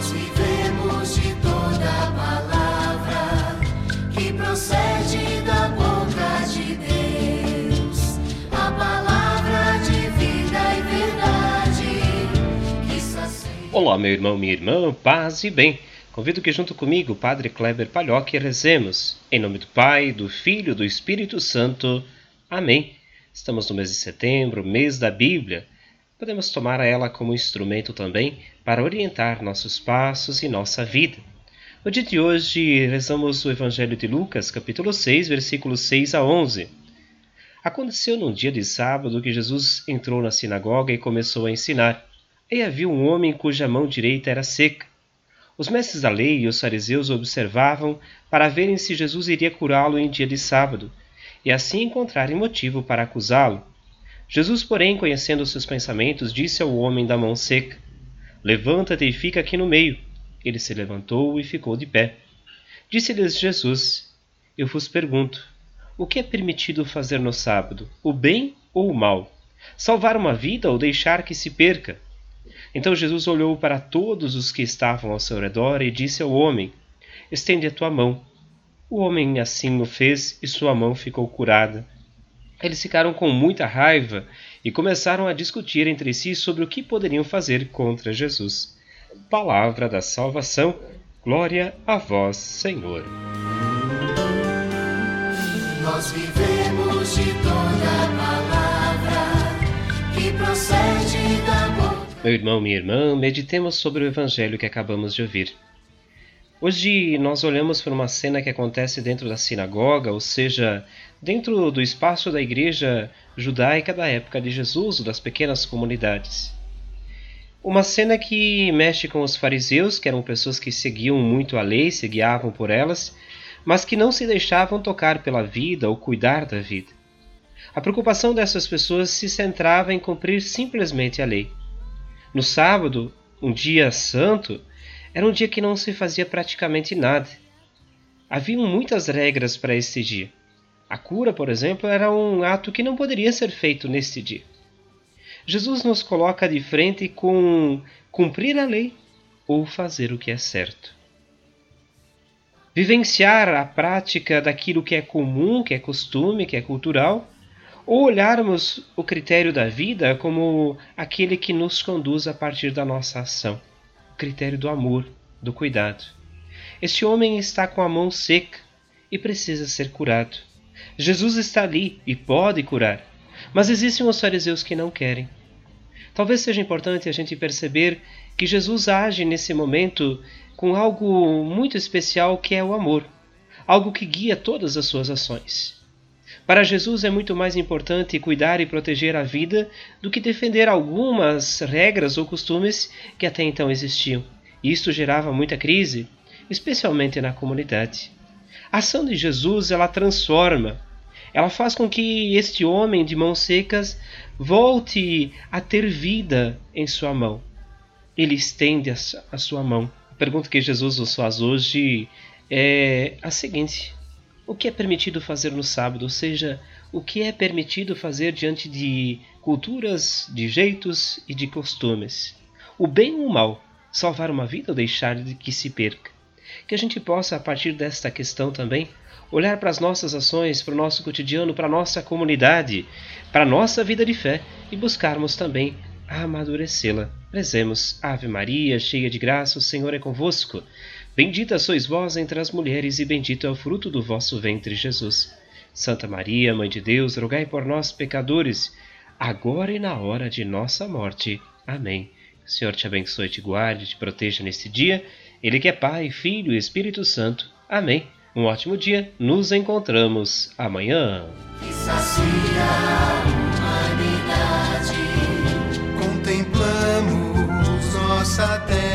Nós vivemos de toda palavra que procede da boca de Deus, a palavra de vida e verdade que. Olá, meu irmão, minha irmã, paz e bem. Convido que junto comigo, Padre Kleber Palhoque, rezemos. Em nome do Pai, do Filho e do Espírito Santo. Amém. Estamos no mês de setembro, mês da Bíblia. Podemos tomar ela como instrumento também para orientar nossos passos e nossa vida. No dia de hoje, rezamos o Evangelho de Lucas, capítulo 6, versículos 6 a 11. Aconteceu num dia de sábado que Jesus entrou na sinagoga e começou a ensinar. E havia um homem cuja mão direita era seca. Os mestres da lei e os fariseus observavam para verem se Jesus iria curá-lo em dia de sábado, e assim encontrarem motivo para acusá-lo. Jesus, porém, conhecendo seus pensamentos, disse ao homem da mão seca: Levanta-te e fica aqui no meio. Ele se levantou e ficou de pé. Disse-lhes Jesus: Eu vos pergunto: o que é permitido fazer no sábado, o bem ou o mal? Salvar uma vida ou deixar que se perca? Então Jesus olhou para todos os que estavam ao seu redor e disse ao homem: Estende a tua mão. O homem assim o fez e sua mão ficou curada. Eles ficaram com muita raiva e começaram a discutir entre si sobre o que poderiam fazer contra Jesus. Palavra da salvação. Glória a vós, Senhor. Nós vivemos de toda palavra que procede da boca. Meu irmão, minha irmã, meditemos sobre o evangelho que acabamos de ouvir. Hoje nós olhamos para uma cena que acontece dentro da sinagoga, ou seja, dentro do espaço da igreja judaica da época de Jesus, ou das pequenas comunidades. Uma cena que mexe com os fariseus, que eram pessoas que seguiam muito a lei, se guiavam por elas, mas que não se deixavam tocar pela vida ou cuidar da vida. A preocupação dessas pessoas se centrava em cumprir simplesmente a lei. No sábado, um dia santo, era um dia que não se fazia praticamente nada. Haviam muitas regras para este dia. A cura, por exemplo, era um ato que não poderia ser feito neste dia. Jesus nos coloca de frente com cumprir a lei ou fazer o que é certo. Vivenciar a prática daquilo que é comum, que é costume, que é cultural, ou olharmos o critério da vida como aquele que nos conduz a partir da nossa ação, critério do amor, do cuidado. Este homem está com a mão seca e precisa ser curado. Jesus está ali e pode curar, mas existem os fariseus que não querem. Talvez seja importante a gente perceber que Jesus age nesse momento com algo muito especial que é o amor, algo que guia todas as suas ações. Para Jesus é muito mais importante cuidar e proteger a vida do que defender algumas regras ou costumes que até então existiam. Isto gerava muita crise, especialmente na comunidade. A ação de Jesus ela transforma, ela faz com que este homem de mãos secas volte a ter vida em sua mão. Ele estende a sua mão. A pergunta que Jesus nos faz hoje é a seguinte: o que é permitido fazer no sábado? Ou seja, o que é permitido fazer diante de culturas, de jeitos e de costumes? O bem ou o mal? Salvar uma vida ou deixar de que se perca? Que a gente possa, a partir desta questão também, olhar para as nossas ações, para o nosso cotidiano, para a nossa comunidade, para a nossa vida de fé e buscarmos também amadurecê-la. Rezemos, Ave Maria, cheia de graça, o Senhor é convosco. Bendita sois vós entre as mulheres, e bendito é o fruto do vosso ventre, Jesus. Santa Maria, Mãe de Deus, rogai por nós, pecadores, agora e na hora de nossa morte. Amém. O Senhor te abençoe, te guarde, te proteja neste dia. Ele que é Pai, Filho e Espírito Santo. Amém. Um ótimo dia. Nos encontramos amanhã. Contemplamos nossa terra.